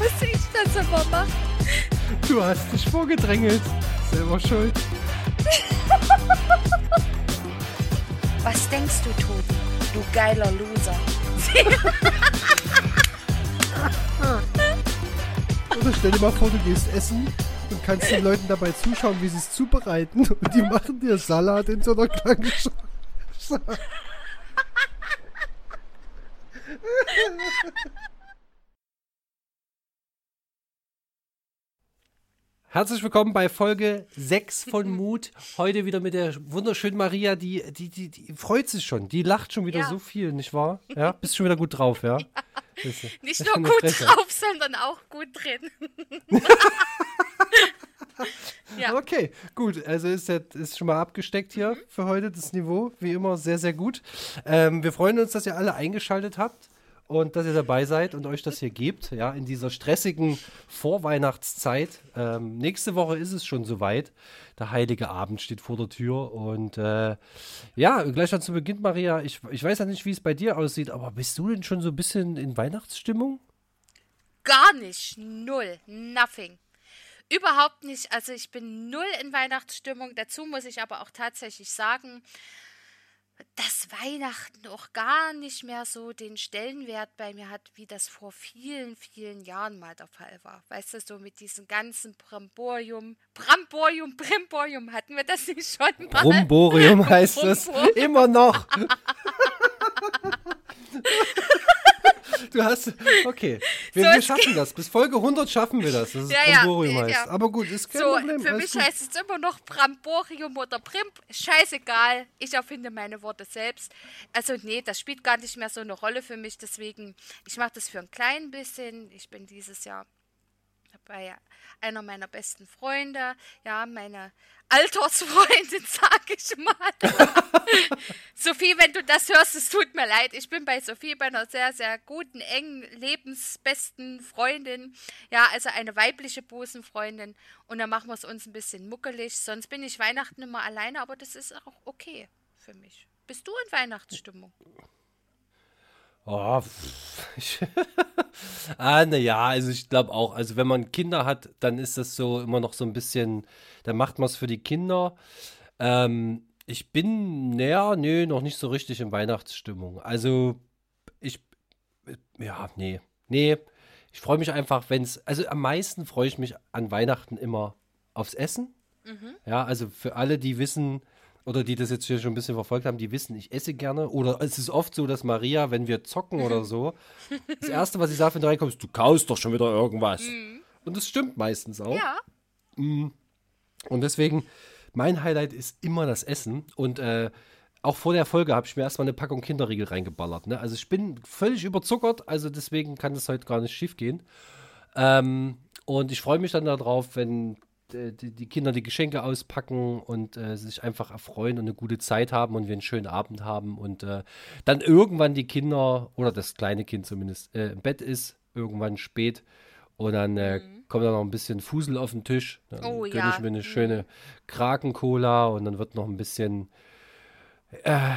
muss ich das immer machen? Du hast dich vorgedrängelt. Selber schuld. Was denkst du, Tobi? Du geiler Loser. Oder stell dir mal vor, du gehst essen und kannst den Leuten dabei zuschauen, wie sie es zubereiten. Und die machen dir Salat in so einer kleinen Schale. Herzlich willkommen bei Folge 6 von Mut. Heute wieder mit der wunderschönen Maria, die, die, die, die freut sich schon. Die lacht schon wieder Ja. so viel, nicht wahr? Ja, bist schon wieder gut drauf, ja? Siehste. Nicht nur gut Frechheit. drauf, sondern auch gut drin. ja. Okay, gut. Also ist, ist schon mal abgesteckt hier für heute das Niveau. Wie immer sehr, sehr gut. Ähm, wir freuen uns, dass ihr alle eingeschaltet habt und dass ihr dabei seid und euch das hier gebt, ja, in dieser stressigen Vorweihnachtszeit. Ähm, nächste Woche ist es schon soweit. Der heilige Abend steht vor der Tür und äh, ja, gleich mal zu Beginn, Maria, ich, ich weiß ja nicht, wie es bei dir aussieht, aber bist du denn schon so ein bisschen in Weihnachtsstimmung? Gar nicht. Null. Nothing. Überhaupt nicht. Also ich bin null in Weihnachtsstimmung. Dazu muss ich aber auch tatsächlich sagen, dass Weihnachten auch gar nicht mehr so den Stellenwert bei mir hat, wie das vor vielen, vielen Jahren mal der Fall war. Weißt du, so mit diesem ganzen Bramborium, Bramborium, Brimborium, hatten wir das nicht schon mal? Brumborium heißt es. Brumborium. Immer noch. Du hast. Okay. Wir, So, wir schaffen das. Bis Folge 100 schaffen wir das. Das ist Ja, Brumborium ja, heißt. ja. Aber gut, ist kein So, Problem. für mich gut. heißt es immer noch Bramborium oder Brimp. Scheißegal, ich erfinde meine Worte selbst. Also nee, das spielt gar nicht mehr so eine Rolle für mich. Deswegen, ich mache das für ein klein bisschen. Ich bin dieses Jahr bei einer meiner besten Freunde, ja, meine Altersfreundin, sag ich mal. Sophie, wenn du das hörst, es tut mir leid. Ich bin bei Sophie bei einer sehr, sehr guten, engen, lebensbesten Freundin. Ja, also eine weibliche Busenfreundin. Und dann machen wir es uns ein bisschen muckelig. Sonst bin ich Weihnachten immer alleine, aber das ist auch okay für mich. Bist du in Weihnachtsstimmung? Oh, ah, naja, also ich glaube auch, also wenn man Kinder hat, dann ist das so immer noch so ein bisschen, dann macht man es für die Kinder. Ähm, ich bin, naja, nö, noch nicht so richtig in Weihnachtsstimmung. Also ich, ja, nee, nee, ich freue mich einfach, wenn es, also am meisten freue ich mich an Weihnachten immer aufs Essen. Ja, also für alle, die wissen, oder die das jetzt hier schon ein bisschen verfolgt haben, die wissen, ich esse gerne. Oder es ist oft so, dass Maria, wenn wir zocken oder so, das Erste, was sie sagt, wenn du reinkommst, du kaust doch schon wieder irgendwas. Und das stimmt meistens auch. Ja. Und deswegen, mein Highlight ist immer das Essen. Und äh, auch vor der Folge habe ich mir erstmal eine Packung Kinderriegel reingeballert. Ne? Also ich bin völlig überzuckert, also deswegen kann das heute gar nicht schief gehen. Ähm, und ich freue mich dann darauf, wenn die, die Kinder die Geschenke auspacken und äh, sich einfach erfreuen und eine gute Zeit haben und wir einen schönen Abend haben und äh, dann irgendwann die Kinder oder das kleine Kind zumindest äh, im Bett ist, irgendwann spät und dann äh, kommt dann noch ein bisschen Fusel auf den Tisch. Dann Oh, gönn ja. ich mir eine schöne Kraken-Cola und dann wird noch ein bisschen äh,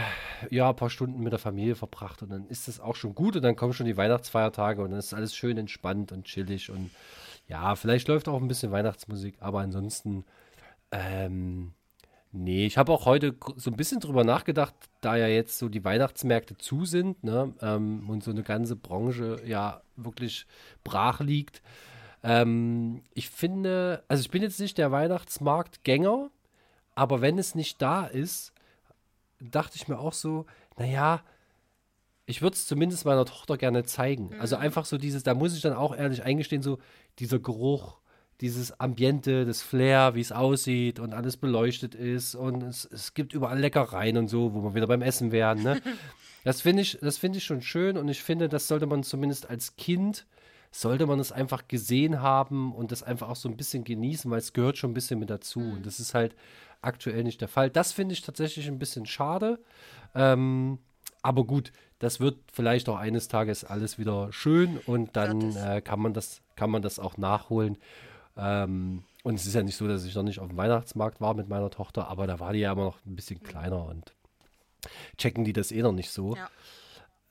ja, ein paar Stunden mit der Familie verbracht und dann ist das auch schon gut und dann kommen schon die Weihnachtsfeiertage und dann ist alles schön entspannt und chillig und ja, vielleicht läuft auch ein bisschen Weihnachtsmusik, aber ansonsten, ähm, nee, ich habe auch heute so ein bisschen drüber nachgedacht, da ja jetzt so die Weihnachtsmärkte zu sind, ne, ähm, und so eine ganze Branche ja wirklich brach liegt. Ähm, ich finde, also ich bin jetzt nicht der Weihnachtsmarktgänger, aber wenn es nicht da ist, dachte ich mir auch so, naja, ich würde es zumindest meiner Tochter gerne zeigen. Also einfach so dieses, da muss ich dann auch ehrlich eingestehen, so dieser Geruch, dieses Ambiente, das Flair, wie es aussieht und alles beleuchtet ist und es, es gibt überall Leckereien und so, wo wir wieder beim Essen wären. Ne? Das finde ich, das finde ich schon schön und ich finde, das sollte man zumindest als Kind, sollte man es einfach gesehen haben und das einfach auch so ein bisschen genießen, weil es gehört schon ein bisschen mit dazu. Und das ist halt aktuell nicht der Fall. Das finde ich tatsächlich ein bisschen schade. Ähm, aber gut, das wird vielleicht auch eines Tages alles wieder schön und dann äh, kann man das, kann man das auch nachholen. Ähm, und es ist ja nicht so, dass ich noch nicht auf dem Weihnachtsmarkt war mit meiner Tochter, aber da war die ja immer noch ein bisschen kleiner und checken die das eh noch nicht so.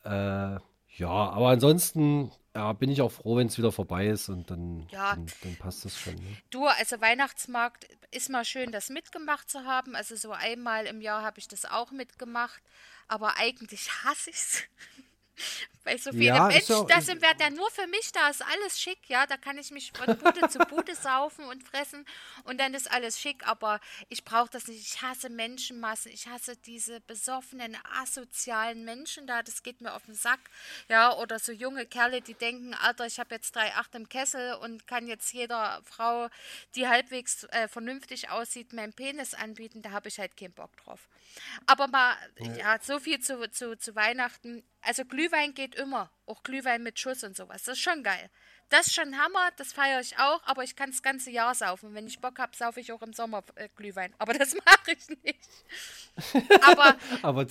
Ja. Äh, ja, aber ansonsten ja, bin ich auch froh, wenn es wieder vorbei ist und dann, Ja. dann, dann passt das schon. Ne? Du, also Weihnachtsmarkt ist mal schön, das mitgemacht zu haben. Also so einmal im Jahr habe ich das auch mitgemacht. Aber eigentlich hasse ich es. Weil so viele Ja, Menschen ja- da sind, wer der nur für mich da ist, alles schick, ja. Da kann ich mich von Bude zu Bude saufen und fressen und dann ist alles schick. Aber ich brauche das nicht. Ich hasse Menschenmassen. Ich hasse diese besoffenen, asozialen Menschen da. Das geht mir auf den Sack. Ja, oder so junge Kerle, die denken, Alter, ich habe jetzt drei Acht im Kessel und kann jetzt jeder Frau, die halbwegs äh, vernünftig aussieht, meinen Penis anbieten. Da habe ich halt keinen Bock drauf. Aber mal, ja, so viel zu, zu, zu Weihnachten. Also Glühwein geht immer. Auch Glühwein mit Schuss und sowas. Das ist schon geil. Das ist schon Hammer, das feiere ich auch, aber ich kann das ganze Jahr saufen. Wenn ich Bock habe, saufe ich auch im Sommer äh, Glühwein. Aber das mache ich nicht. Aber Aber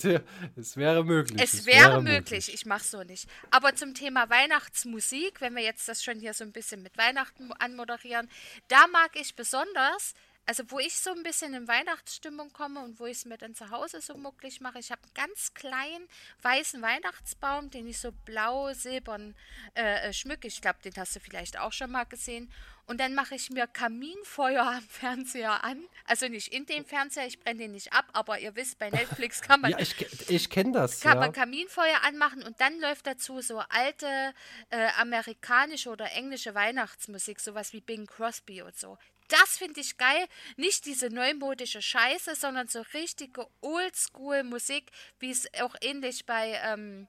es wäre möglich. es wäre möglich, ich mache so nicht. Aber zum Thema Weihnachtsmusik, wenn wir jetzt das schon hier so ein bisschen mit Weihnachten anmoderieren, da mag ich besonders, also wo ich so ein bisschen in Weihnachtsstimmung komme und wo ich es mir dann zu Hause so mucklig mache, ich habe einen ganz kleinen weißen Weihnachtsbaum, den ich so blau-silbern äh, äh, schmücke. Ich glaube, den hast du vielleicht auch schon mal gesehen. Und dann mache ich mir Kaminfeuer am Fernseher an. Also nicht in dem Fernseher, ich brenne den nicht ab, aber ihr wisst, bei Netflix kann man Ja, ich, ich kenne das. kann ja. man Kaminfeuer anmachen und dann läuft dazu so alte äh, amerikanische oder englische Weihnachtsmusik, sowas wie Bing Crosby und so. Das finde ich geil. Nicht diese neumodische Scheiße, sondern so richtige Oldschool-Musik, wie es auch ähnlich bei ähm,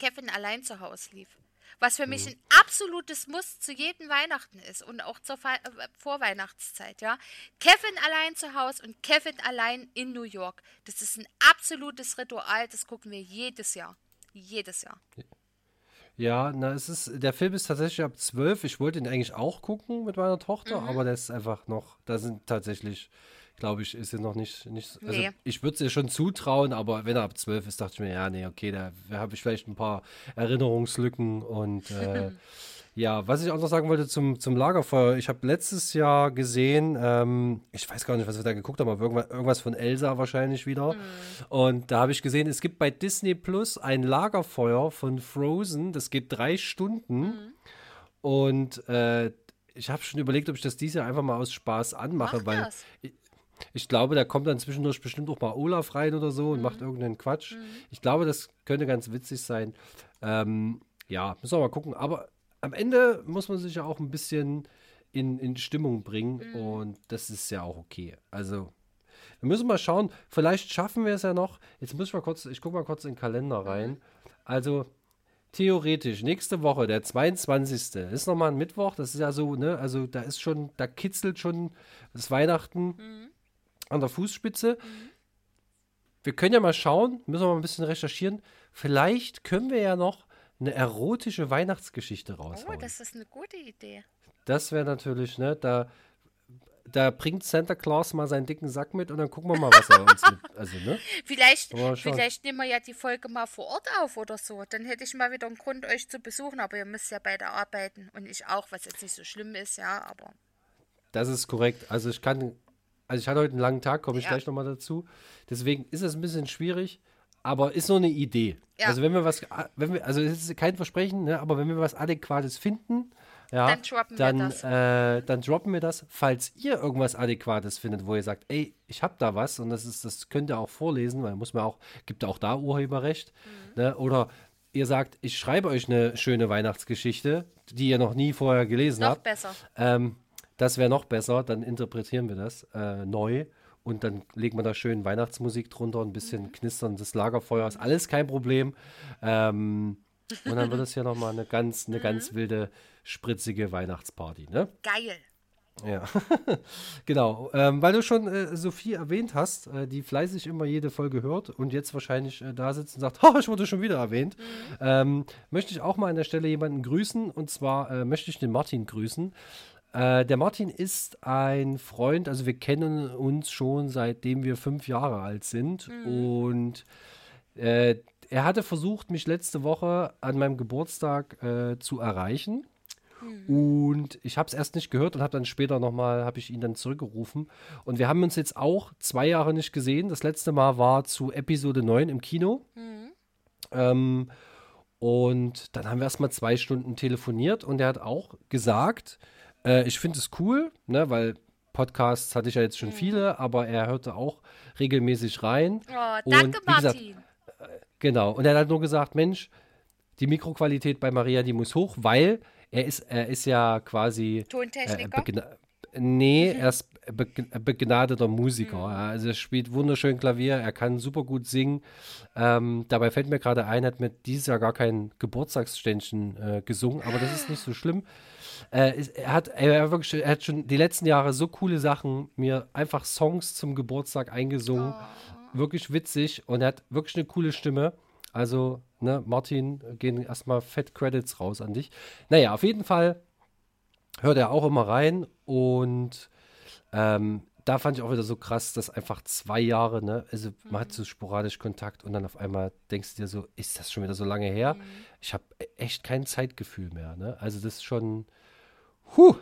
Kevin allein zu Hause lief. Was für mich ein absolutes Muss zu jedem Weihnachten ist und auch zur Fe äh, Vorweihnachtszeit, ja. Kevin allein zu Hause und Kevin allein in New York. Das ist ein absolutes Ritual, das gucken wir jedes Jahr. Jedes Jahr. Ja, na, es ist, der Film ist tatsächlich ab 12. Ich wollte ihn eigentlich auch gucken mit meiner Tochter, Mhm. aber der ist einfach noch, da sind tatsächlich, glaube ich, ist er noch nicht, nicht also Nee. ich würde es ihr schon zutrauen, aber wenn er ab 12 ist, dachte ich mir, ja, nee, okay, da habe ich vielleicht ein paar Erinnerungslücken und äh, ja, was ich auch noch sagen wollte zum, zum Lagerfeuer, ich habe letztes Jahr gesehen, ähm, ich weiß gar nicht, was wir da geguckt haben, aber irgendwas, von Elsa wahrscheinlich wieder. Und da habe ich gesehen, es gibt bei Disney Plus ein Lagerfeuer von Frozen, das geht drei Stunden. Und äh, ich habe schon überlegt, ob ich das dieses Jahr einfach mal aus Spaß anmache, Mach weil das. ich glaube, da kommt dann zwischendurch bestimmt auch mal Olaf rein oder so und macht irgendeinen Quatsch. Ich glaube, das könnte ganz witzig sein. Ähm, ja, müssen wir mal gucken. Aber am Ende muss man sich ja auch ein bisschen in, in Stimmung bringen und das ist ja auch okay. Also, wir müssen mal schauen. Vielleicht schaffen wir es ja noch. Jetzt muss ich mal kurz, ich gucke mal kurz in den Kalender rein. Also, theoretisch, nächste Woche, der 22. ist nochmal ein Mittwoch. Das ist ja so, ne? Also, da ist schon, da kitzelt schon das Weihnachten an der Fußspitze. Wir können ja mal schauen, müssen wir mal ein bisschen recherchieren. Vielleicht können wir ja noch eine erotische Weihnachtsgeschichte Oh, raushauen. das ist eine gute Idee. das wäre natürlich, ne, da, da bringt Santa Claus mal seinen dicken Sack mit und dann gucken wir mal, was er uns mit. Also, ne? Vielleicht, vielleicht nehmen wir ja die Folge mal vor Ort auf oder so. Dann hätte ich mal wieder einen Grund, euch zu besuchen. Aber ihr müsst ja beide arbeiten und ich auch, was jetzt nicht so schlimm ist, ja. Aber Das ist korrekt. Also ich kann, also ich hatte heute einen langen Tag, komme ich Ja. gleich nochmal dazu. Deswegen ist es ein bisschen schwierig, aber ist nur eine Idee. Ja. Also wenn wir was, wenn wir, also es ist kein Versprechen, ne, aber wenn wir was Adäquates finden, ja, Dann droppen wir dann, das. Äh, dann droppen wir das. Falls ihr irgendwas Adäquates findet, wo ihr sagt, ey, ich hab da was und das ist, das könnt ihr auch vorlesen, weil muss man auch, gibt auch da Urheberrecht. Mhm. Ne? Oder ihr sagt, ich schreibe euch eine schöne Weihnachtsgeschichte, die ihr noch nie vorher gelesen noch habt. besser. Ähm, das wäre noch besser, dann interpretieren wir das äh, neu und dann legen wir da schön Weihnachtsmusik drunter, ein bisschen Mhm. Knistern des Lagerfeuers, alles kein Problem. Ähm, und dann wird es ja nochmal eine ganz, eine Mhm. ganz wilde, spritzige Weihnachtsparty, ne? Geil. Ja, genau. Ähm, weil du schon äh, Sophie erwähnt hast, äh, die fleißig immer jede Folge hört und jetzt wahrscheinlich äh, da sitzt und sagt, oh, ich wurde schon wieder erwähnt, ähm, möchte ich auch mal an der Stelle jemanden grüßen und zwar äh, möchte ich den Martin grüßen. Äh, der Martin ist ein Freund, also wir kennen uns schon seitdem wir fünf Jahre alt sind und äh, er hatte versucht, mich letzte Woche an meinem Geburtstag äh, zu erreichen. Und ich habe es erst nicht gehört und habe dann später nochmal, habe ich ihn dann zurückgerufen. Und wir haben uns jetzt auch zwei Jahre nicht gesehen. Das letzte Mal war zu Episode 9 im Kino. Ähm, Und dann haben wir erstmal zwei Stunden telefoniert und er hat auch gesagt, äh, ich finde es cool, ne, weil Podcasts hatte ich ja jetzt schon mhm. viele, aber er hörte auch regelmäßig rein. Oh, danke, und, Martin. Gesagt, äh, genau. Und er hat nur gesagt, Mensch, die Mikroqualität bei Maria, die muss hoch, weil er ist, er ist ja quasi Tontechniker. Äh, nee, er ist begnadeter Musiker. Mhm. Also er spielt wunderschön Klavier, er kann super gut singen. Ähm, dabei fällt mir gerade ein, er hat mir dieses Jahr gar kein Geburtstagsständchen äh, gesungen, aber das ist nicht so schlimm. Äh, er, hat, er, wirklich, er, hat schon die letzten Jahre so coole Sachen, mir einfach Songs zum Geburtstag eingesungen. Oh. Wirklich witzig und er hat wirklich eine coole Stimme. Also, ne, Martin, gehen erstmal Fett Credits raus an dich. Naja, auf jeden Fall hört er auch immer rein und ähm, da fand ich auch wieder so krass, dass einfach zwei Jahre, ne, also mhm. man hat so sporadisch Kontakt und dann auf einmal denkst du dir so, ist das schon wieder so lange her? Mhm. Ich habe echt kein Zeitgefühl mehr, ne? Also das ist schon, huh,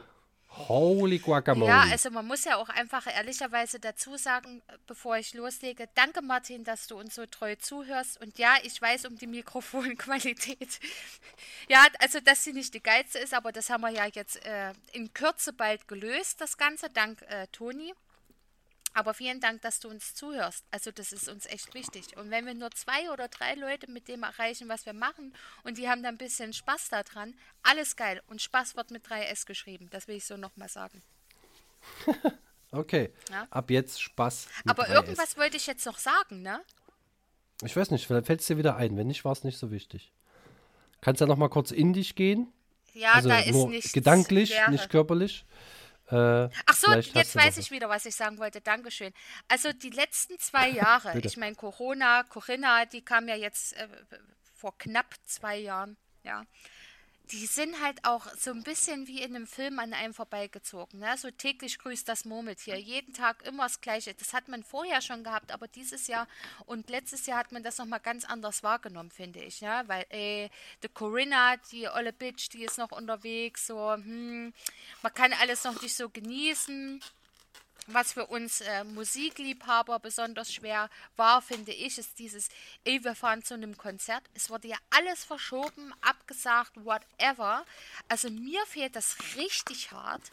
Holy Guacamole. Ja, also man muss ja auch einfach ehrlicherweise dazu sagen, bevor ich loslege, danke Martin, dass du uns so treu zuhörst. Und ja, ich weiß um die Mikrofonqualität. ja, also dass sie nicht die geilste ist, aber das haben wir ja jetzt äh, in Kürze bald gelöst, das Ganze, dank äh, Toni. Aber vielen Dank, dass du uns zuhörst. Also das ist uns echt wichtig. Und wenn wir nur zwei oder drei Leute mit dem erreichen, was wir machen, und die haben da ein bisschen Spaß daran, alles geil. Und Spaß wird mit 3S geschrieben. Das will ich so nochmal sagen. okay. Ja? Ab jetzt Spaß. Aber 3S. irgendwas wollte ich jetzt noch sagen, ne? Ich weiß nicht, vielleicht fällt es dir wieder ein. Wenn nicht, war es nicht so wichtig. Kannst du ja noch mal kurz in dich gehen? Ja, also da ist nichts. Gedanklich, leere. nicht körperlich. Äh, Ach so, jetzt weiß ich wieder, was ich sagen wollte. Dankeschön. Also die letzten zwei Jahre, ich meine Corona, Corinna, die kam ja jetzt äh, vor knapp zwei Jahren, ja die sind halt auch so ein bisschen wie in einem Film an einem vorbeigezogen. Ne? So täglich grüßt das Murmeltier. Jeden Tag immer das Gleiche. Das hat man vorher schon gehabt, aber dieses Jahr und letztes Jahr hat man das nochmal ganz anders wahrgenommen, finde ich. Ne? Weil, ey, die Corinna, die olle Bitch, die ist noch unterwegs. So, hm, man kann alles noch nicht so genießen. Was für uns äh, Musikliebhaber besonders schwer war, finde ich, ist dieses, ey, wir fahren zu einem Konzert. Es wurde ja alles verschoben, abgesagt, whatever. Also mir fehlt das richtig hart.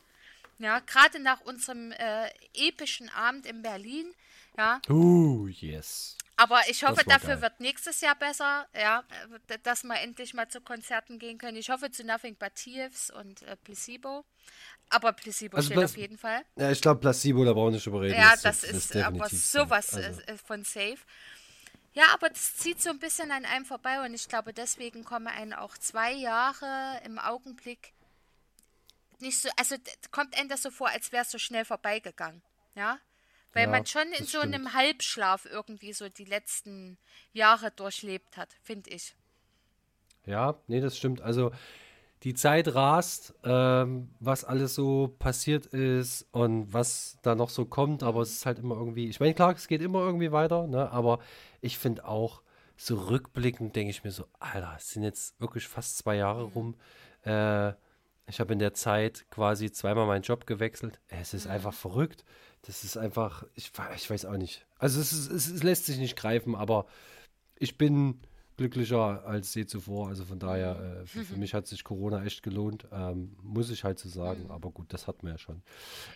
Ja, gerade nach unserem äh, epischen Abend in Berlin. Ja. Uh, yes. Aber ich hoffe, dafür geil. wird nächstes Jahr besser, ja, dass wir endlich mal zu Konzerten gehen können. Ich hoffe zu Nothing But Thieves und äh, Placebo. Aber Placebo also steht auf jeden Fall. Ja, ich glaube, Placebo, da brauchen wir nicht drüber reden. Ja, das, das ist, ist aber sowas also. von safe. Ja, aber das zieht so ein bisschen an einem vorbei und ich glaube, deswegen kommen einem auch zwei Jahre im Augenblick nicht so, also kommt einem das so vor, als wäre es so schnell vorbeigegangen. Ja, weil ja, man schon in so stimmt. einem Halbschlaf irgendwie so die letzten Jahre durchlebt hat, finde ich. Ja, nee, das stimmt. Also die Zeit rast, ähm, was alles so passiert ist und was da noch so kommt, aber es ist halt immer irgendwie, ich meine, klar, es geht immer irgendwie weiter, ne? aber ich finde auch, so rückblickend denke ich mir so, Alter, es sind jetzt wirklich fast zwei Jahre rum. Äh, ich habe in der Zeit quasi zweimal meinen Job gewechselt. Es ist einfach verrückt. Das ist einfach, ich, ich weiß auch nicht. Also es, ist, es, es lässt sich nicht greifen, aber ich bin glücklicher als je zuvor. Also von daher, äh, für, für, mich hat sich Corona echt gelohnt, ähm, muss ich halt so sagen. Mhm. Aber gut, das hatten wir ja schon.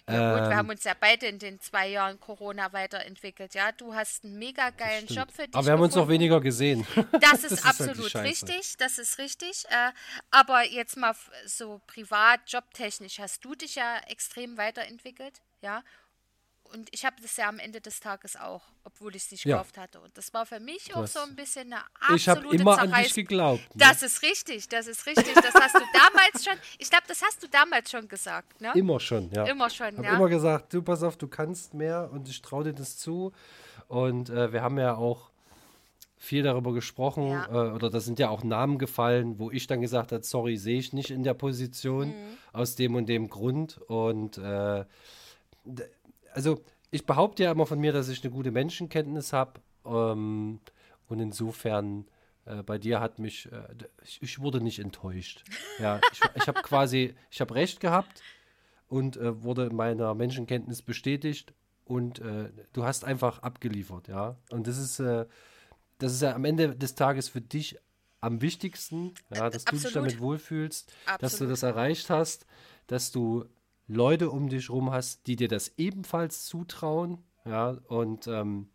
Ja, gut, wir ähm, haben uns ja beide in den zwei Jahren Corona weiterentwickelt. Ja, du hast einen mega geilen Job für dich. Aber wir haben uns noch weniger gesehen. Das ist, das absolut ist halt richtig. Das ist richtig. Äh, aber jetzt mal so privat, jobtechnisch, hast du dich ja extrem weiterentwickelt. Ja, und ich habe das ja am Ende des Tages auch, obwohl ich es nicht ja. gekauft hatte. Und das war für mich auch so ein bisschen eine absolute Ich habe immer Zerreiß an dich geglaubt. Ne? Das ist richtig, das ist richtig. Das hast du damals schon, ich glaube, das hast du damals schon gesagt, ne? Immer schon, ja. Immer schon, ich ja. immer gesagt, du pass auf, du kannst mehr und ich traue dir das zu. Und äh, wir haben ja auch viel darüber gesprochen ja. äh, oder da sind ja auch Namen gefallen, wo ich dann gesagt habe, sorry, sehe ich nicht in der Position mhm. aus dem und dem Grund. Und äh, also ich behaupte ja immer von mir, dass ich eine gute Menschenkenntnis habe. Ähm, und insofern, äh, bei dir hat mich, äh, ich, ich, wurde nicht enttäuscht. Ja, ich, ich habe quasi, ich habe recht gehabt und äh, wurde in meiner Menschenkenntnis bestätigt und äh, du hast einfach abgeliefert, ja. Und das ist, äh, das ist ja am Ende des Tages für dich am wichtigsten, ja, dass du dich absolut. damit wohlfühlst, dass du Absolut. das erreicht hast, dass du Leute um dich rum hast, die dir das ebenfalls zutrauen, ja, und ähm,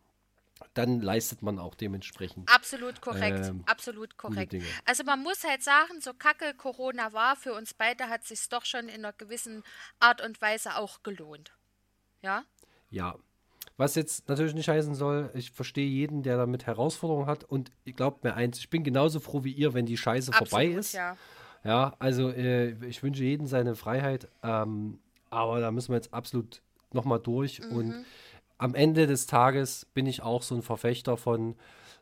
dann leistet man auch dementsprend. Absolut korrekt, Ähm, absolut korrekt. Also man muss halt sagen, so kacke Corona war, für uns beide hat sich doch schon in einer gewissen Art und Weise auch gelohnt. Ja? Ja. Was jetzt natürlich nicht heißen soll, ich verstehe jeden, der damit Herausforderungen hat und glaubt mir eins, ich bin genauso froh wie ihr, wenn die Scheiße vorbei Absolut, ist. ja. Ja, also äh, ich wünsche jedem seine Freiheit, ähm, aber da müssen wir jetzt absolut nochmal durch. Mhm. Und am Ende des Tages bin ich auch so ein Verfechter von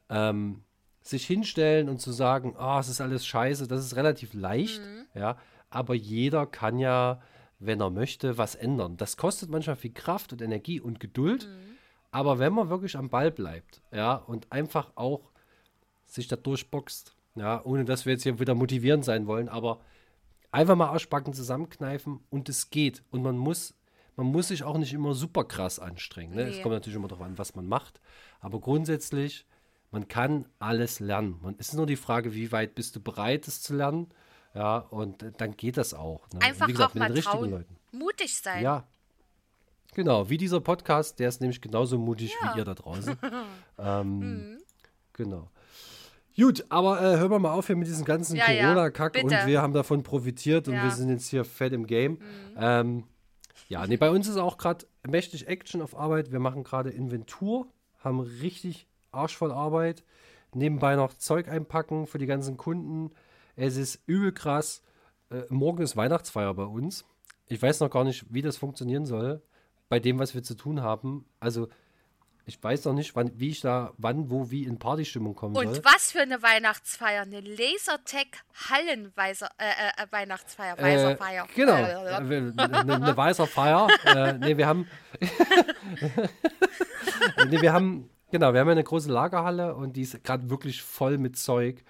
ähm, sich hinstellen und zu sagen, ah, es ist alles scheiße, das ist relativ leicht, Mhm. ja, aber jeder kann ja, wenn er möchte, was ändern. Das kostet manchmal viel Kraft und Energie und Geduld, Mhm. aber wenn man wirklich am Ball bleibt, ja, und einfach auch sich da durchboxt, ja, ohne dass wir jetzt hier wieder motivierend sein wollen, aber einfach mal Arschbacken zusammenkneifen und es geht. Und man muss, man muss sich auch nicht immer super krass anstrengen. Ne? Es Nee. kommt natürlich immer darauf an, was man macht. Aber grundsätzlich, man kann alles lernen. Man, es ist nur die Frage, wie weit bist du bereit, es zu lernen. Ja, und dann geht das auch. Ne? Einfach und wie gesagt, auch mit mal den richtigen trauen. Leuten. Mutig sein. Ja. Genau, wie dieser Podcast, der ist nämlich genauso mutig Ja. wie ihr da draußen. ähm, Genau. Gut, aber äh, hören wir mal auf hier mit diesem ganzen Ja, ja, Corona-Kack und bitte. wir haben davon profitiert und Ja. wir sind jetzt hier fett im Game. Ähm, ja, nee, bei uns ist auch gerade mächtig Action auf Arbeit. Wir machen gerade Inventur, haben richtig arschvoll Arbeit. Nebenbei noch Zeug einpacken für die ganzen Kunden. Es ist übel krass. Äh, morgen ist Weihnachtsfeier bei uns. Ich weiß noch gar nicht, wie das funktionieren soll, bei dem, was wir zu tun haben. Also, ich weiß noch nicht, wann, wie ich da, wann, wo, wie in Partystimmung kommen soll. Und was für eine Weihnachtsfeier, eine Lasertech-Hallen-Weihnachtsfeier, Äh, Weiserfeier. genau. Äh, Eine, eine weißer Feier. äh, nee, wir haben. nee, wir haben. Genau, wir haben eine große Lagerhalle und die ist gerade wirklich voll mit Zeug.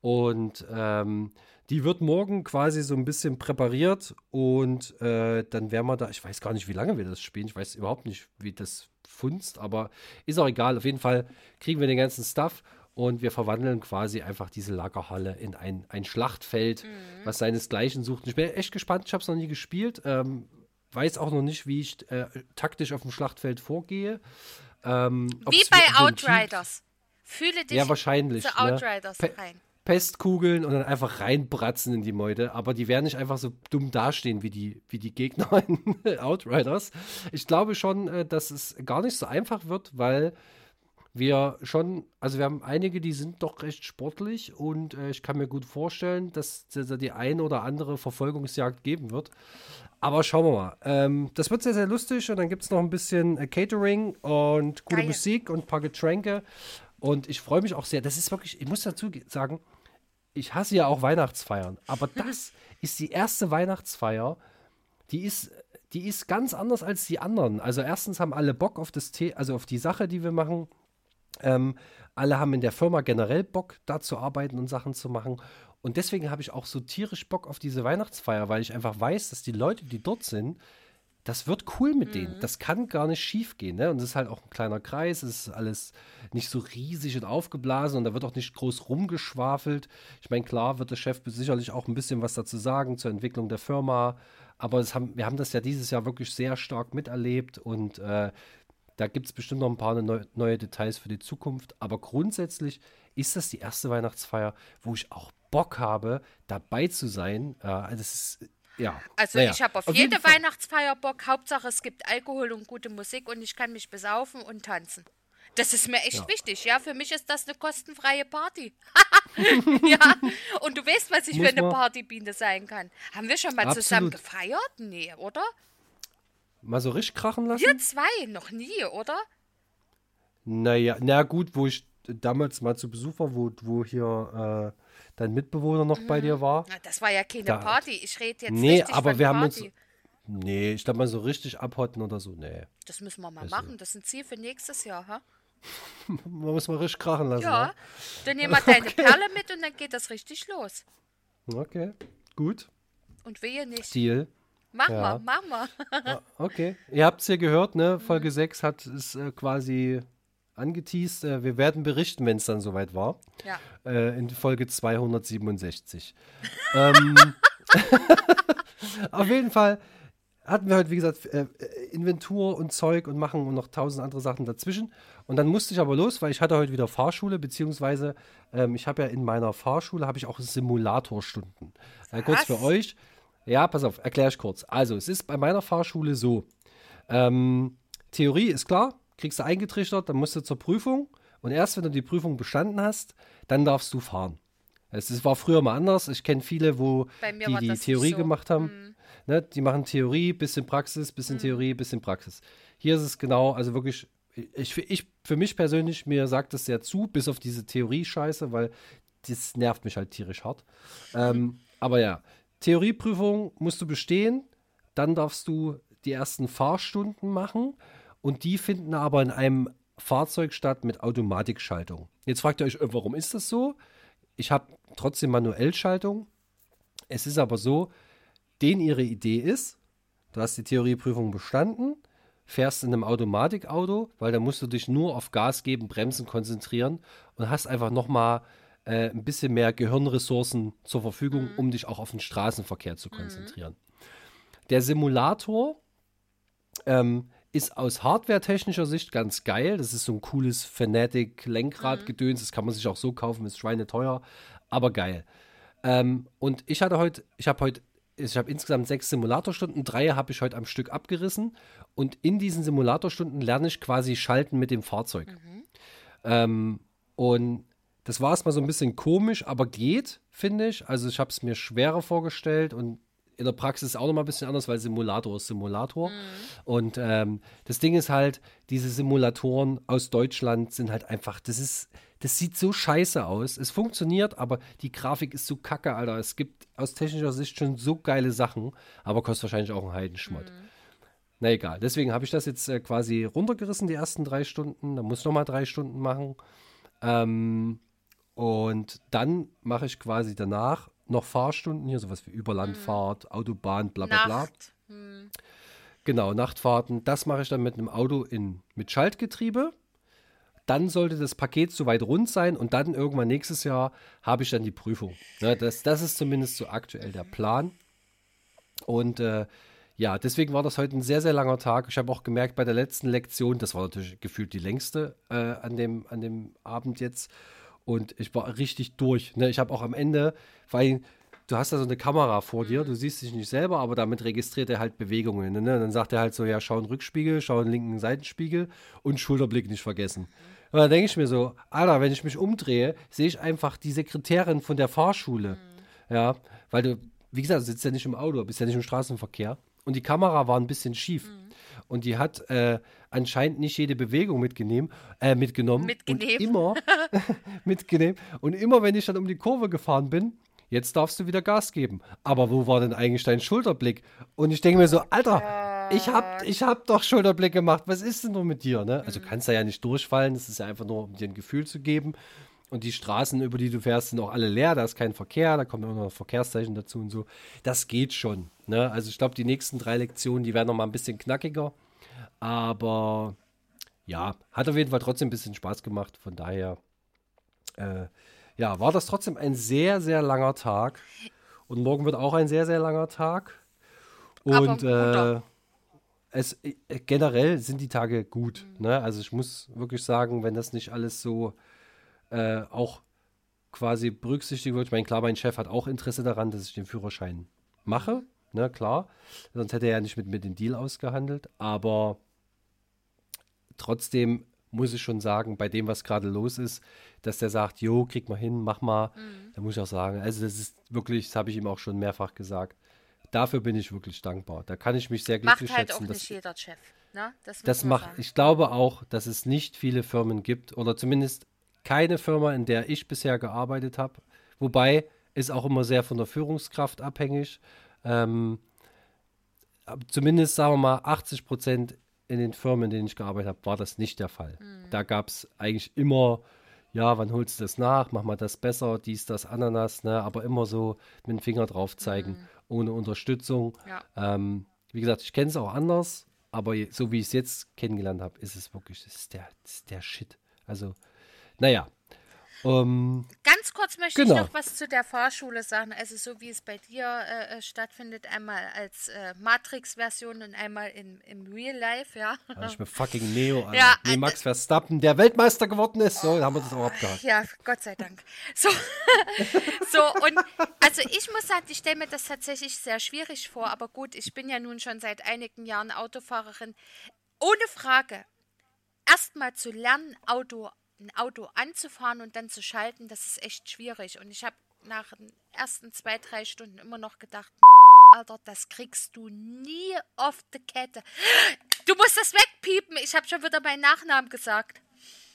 Und ähm, die wird morgen quasi so ein bisschen präpariert und äh, dann werden wir da, ich weiß gar nicht, wie lange wir das spielen. Ich weiß überhaupt nicht, wie das funzt, aber ist auch egal. Auf jeden Fall kriegen wir den ganzen Stuff und wir verwandeln quasi einfach diese Lagerhalle in ein, ein Schlachtfeld, was seinesgleichen sucht. Ich bin echt gespannt, ich habe es noch nie gespielt. Ähm, weiß auch noch nicht, wie ich äh, taktisch auf dem Schlachtfeld vorgehe. Ähm, Wie bei Outriders. Fühle dich Ja, wahrscheinlich. zu ne? Outriders Pe- rein. Pestkugeln und dann einfach reinbratzen in die Meute. Aber die werden nicht einfach so dumm dastehen wie die, wie die Gegner in Outriders. Ich glaube schon, äh, dass es gar nicht so einfach wird, weil wir schon, also wir haben einige, die sind doch recht sportlich und äh, ich kann mir gut vorstellen, dass es da die ein oder andere Verfolgungsjagd geben wird. Aber schauen wir mal. Ähm, das wird sehr, sehr lustig und dann gibt es noch ein bisschen äh, Catering und gute Geil. Musik und ein paar Getränke. Und ich freue mich auch sehr. Das ist wirklich, ich muss dazu ge- sagen, ich hasse ja auch Weihnachtsfeiern, aber das ist die erste Weihnachtsfeier, die ist, die ist ganz anders als die anderen. Also erstens haben alle Bock auf das The also auf die Sache, die wir machen. Ähm, alle haben in der Firma generell Bock, da zu arbeiten und Sachen zu machen. Und deswegen habe ich auch so tierisch Bock auf diese Weihnachtsfeier, weil ich einfach weiß, dass die Leute, die dort sind, das wird cool mit denen. Das kann gar nicht schief gehen. Ne? Und es ist halt auch ein kleiner Kreis, es ist alles nicht so riesig und aufgeblasen und da wird auch nicht groß rumgeschwafelt. Ich meine, klar wird der Chef sicherlich auch ein bisschen was dazu sagen zur Entwicklung der Firma, aber haben, wir haben das ja dieses Jahr wirklich sehr stark miterlebt und äh, da gibt es bestimmt noch ein paar neu, neue Details für die Zukunft. Aber grundsätzlich ist das die erste Weihnachtsfeier, wo ich auch Bock habe, dabei zu sein. Äh, das ist, ja. Also naja, ich habe auf, jeden jede Weihnachtsfeier Bock. Hauptsache es gibt Alkohol und gute Musik und ich kann mich besaufen und tanzen. Das ist mir echt Ja. wichtig, ja. Für mich ist das eine kostenfreie Party. ja. Und du weißt, was ich Muss für eine Partybiene sein kann. Haben wir schon mal zusammen Absolut. gefeiert? Nee, oder? Mal so richtig krachen lassen? Wir zwei noch nie, oder? Naja, na gut, wo ich damals mal zu Besuch war, wo, wo hier äh, dein Mitbewohner noch bei dir war. Na, das war ja keine Da- Party. Ich rede jetzt Nee, richtig aber wir haben uns. Party. Nee, ich glaube mal so richtig abhotten oder so. Nee. Das müssen wir mal Also- machen. Das ist ein Ziel für nächstes Jahr, ha? Man muss mal richtig krachen lassen. Ja. Dann nehmen wir deine Perle mit und dann geht das richtig los. Ne? Okay, gut. Und wehe nicht. Deal. Mach Ja. mal, mach mal. Ah, Okay. Ihr habt es hier gehört, ne? Folge 6 hat es äh, quasi angeteased. Äh, wir werden berichten, wenn es dann soweit war. Ja. Äh, in Folge 267. ähm, auf jeden Fall hatten wir heute, wie gesagt, äh, Inventur und Zeug und machen und noch tausend andere Sachen dazwischen. Und dann musste ich aber los, weil ich hatte heute wieder Fahrschule, beziehungsweise ähm, ich habe ja in meiner Fahrschule habe ich auch Simulatorstunden. Äh, kurz für euch. Ja, pass auf, erkläre ich kurz. Also, es ist bei meiner Fahrschule so. Ähm, Theorie ist klar, kriegst du eingetrichtert, dann musst du zur Prüfung. Und erst wenn du die Prüfung bestanden hast, dann darfst du fahren. Es war früher mal anders. Ich kenne viele, wo die die Theorie so. gemacht haben. Mhm. Ne, die machen Theorie, bisschen Praxis, bisschen mhm. Theorie, bisschen Praxis. Hier ist es genau, also wirklich, ich, ich, für mich persönlich, mir sagt es sehr zu, bis auf diese Theorie-Scheiße, weil das nervt mich halt tierisch hart. Ähm, aber ja, Theorieprüfung musst du bestehen, dann darfst du die ersten Fahrstunden machen und die finden aber in einem Fahrzeug statt mit Automatikschaltung. Jetzt fragt ihr euch, äh, warum ist das so? Ich habe trotzdem Manuellschaltung. Es ist aber so, denen ihre Idee ist, du hast die Theorieprüfung bestanden, fährst in einem Automatikauto, weil da musst du dich nur auf Gas geben, Bremsen konzentrieren und hast einfach nochmal äh, ein bisschen mehr Gehirnressourcen zur Verfügung, mhm. um dich auch auf den Straßenverkehr zu mhm. konzentrieren. Mhm. Der Simulator ähm, ist aus hardware-technischer Sicht ganz geil. Das ist so ein cooles Fanatic-Lenkrad-Gedöns. Das kann man sich auch so kaufen, ist schweineteuer, aber geil. Ähm, und ich hatte heute, ich habe heute, ich habe insgesamt sechs Simulatorstunden, drei habe ich heute am Stück abgerissen. Und in diesen Simulatorstunden lerne ich quasi schalten mit dem Fahrzeug. Mhm. Ähm, und das war erstmal so ein bisschen komisch, aber geht, finde ich. Also ich habe es mir schwerer vorgestellt und in der Praxis auch noch mal ein bisschen anders, weil Simulator ist Simulator. Mhm. Und ähm, das Ding ist halt, diese Simulatoren aus Deutschland sind halt einfach, das ist, das sieht so scheiße aus. Es funktioniert, aber die Grafik ist so kacke, Alter. Es gibt aus technischer Sicht schon so geile Sachen, aber kostet wahrscheinlich auch einen Heidenschmott. Mhm. Na egal. Deswegen habe ich das jetzt äh, quasi runtergerissen, die ersten drei Stunden. Da muss ich noch mal drei Stunden machen. Ähm, und dann mache ich quasi danach noch Fahrstunden hier, sowas wie Überlandfahrt, mhm. Autobahn, bla bla bla. Mhm. Genau, Nachtfahrten. Das mache ich dann mit einem Auto in, mit Schaltgetriebe. Dann sollte das Paket soweit rund sein und dann irgendwann nächstes Jahr habe ich dann die Prüfung. Ja, das, das ist zumindest so aktuell der Plan. Und äh, ja, deswegen war das heute ein sehr, sehr langer Tag. Ich habe auch gemerkt bei der letzten Lektion, das war natürlich gefühlt die längste äh, an, dem, an dem Abend jetzt. Und ich war richtig durch. Ne? Ich habe auch am Ende, weil du hast da so eine Kamera vor dir, du siehst dich nicht selber, aber damit registriert er halt Bewegungen. Ne? Dann sagt er halt so, ja, schau einen Rückspiegel, schau einen linken Seitenspiegel und Schulterblick nicht vergessen. Und dann denke ich mir so, Alter, wenn ich mich umdrehe, sehe ich einfach die Sekretärin von der Fahrschule. Mhm. Ja, weil du, wie gesagt, du sitzt ja nicht im Auto, bist ja nicht im Straßenverkehr. Und die Kamera war ein bisschen schief. Mhm. Und die hat äh, anscheinend nicht jede Bewegung mitgenehm, äh, mitgenommen. Mitgenehm. Und immer, mitgenehm. Und immer, wenn ich dann um die Kurve gefahren bin, jetzt darfst du wieder Gas geben. Aber wo war denn eigentlich dein Schulterblick? Und ich denke mir so, Alter, ich hab, ich hab doch Schulterblick gemacht. Was ist denn nur mit dir? Ne? Also mhm. kannst du ja nicht durchfallen. Das ist ja einfach nur, um dir ein Gefühl zu geben. Und die Straßen, über die du fährst, sind auch alle leer. Da ist kein Verkehr. Da kommt immer noch Verkehrszeichen dazu und so. Das geht schon. Ne? Also ich glaube, die nächsten drei Lektionen, die werden noch mal ein bisschen knackiger. Aber ja, hat auf jeden Fall trotzdem ein bisschen Spaß gemacht. Von daher, äh, ja, war das trotzdem ein sehr, sehr langer Tag. Und morgen wird auch ein sehr, sehr langer Tag. Und äh, es, äh, generell sind die Tage gut. Mhm. Ne? Also ich muss wirklich sagen, wenn das nicht alles so äh, auch quasi berücksichtigt wird. Ich meine, klar, mein Chef hat auch Interesse daran, dass ich den Führerschein mache. Ne, klar. Sonst hätte er ja nicht mit mir den Deal ausgehandelt. Aber trotzdem muss ich schon sagen, bei dem, was gerade los ist, dass der sagt, jo, krieg mal hin, mach mal. Mhm. Da muss ich auch sagen, also das ist wirklich, das habe ich ihm auch schon mehrfach gesagt. Dafür bin ich wirklich dankbar. Da kann ich mich sehr glücklich macht halt schätzen. Macht halt auch nicht jeder Chef. Ne? Das, das macht, sagen. ich glaube auch, dass es nicht viele Firmen gibt oder zumindest keine Firma, in der ich bisher gearbeitet habe. Wobei ist auch immer sehr von der Führungskraft abhängig. Ähm, zumindest sagen wir mal 80 Prozent in den Firmen, in denen ich gearbeitet habe, war das nicht der Fall. Mhm. Da gab es eigentlich immer, ja, wann holst du das nach, mach mal das besser, dies, das, Ananas, ne, aber immer so mit dem Finger drauf zeigen, mhm. ohne Unterstützung. Ja. Ähm, wie gesagt, ich kenne es auch anders, aber so wie ich es jetzt kennengelernt habe, ist es wirklich, ist der, das ist der Shit. Also, naja. Um, Ganz kurz möchte genau. ich noch was zu der Fahrschule sagen. Also so wie es bei dir äh, äh stattfindet, einmal als äh, Matrix-Version und einmal in, im Real Life, ja. Also ich bin fucking Neo, Alter. Ja, nee, Max Verstappen, der Weltmeister geworden ist. So, haben wir das auch abgehakt. Ja, Gott sei Dank. So, so und also ich muss sagen, ich stelle mir das tatsächlich sehr schwierig vor, aber gut, ich bin ja nun schon seit einigen Jahren Autofahrerin. Ohne Frage, erstmal zu lernen, Auto ein Auto anzufahren und dann zu schalten, das ist echt schwierig. Und ich habe nach den ersten zwei, drei Stunden immer noch gedacht, Alter, das kriegst du nie auf die Kette. Du musst das wegpiepen. Ich habe schon wieder meinen Nachnamen gesagt.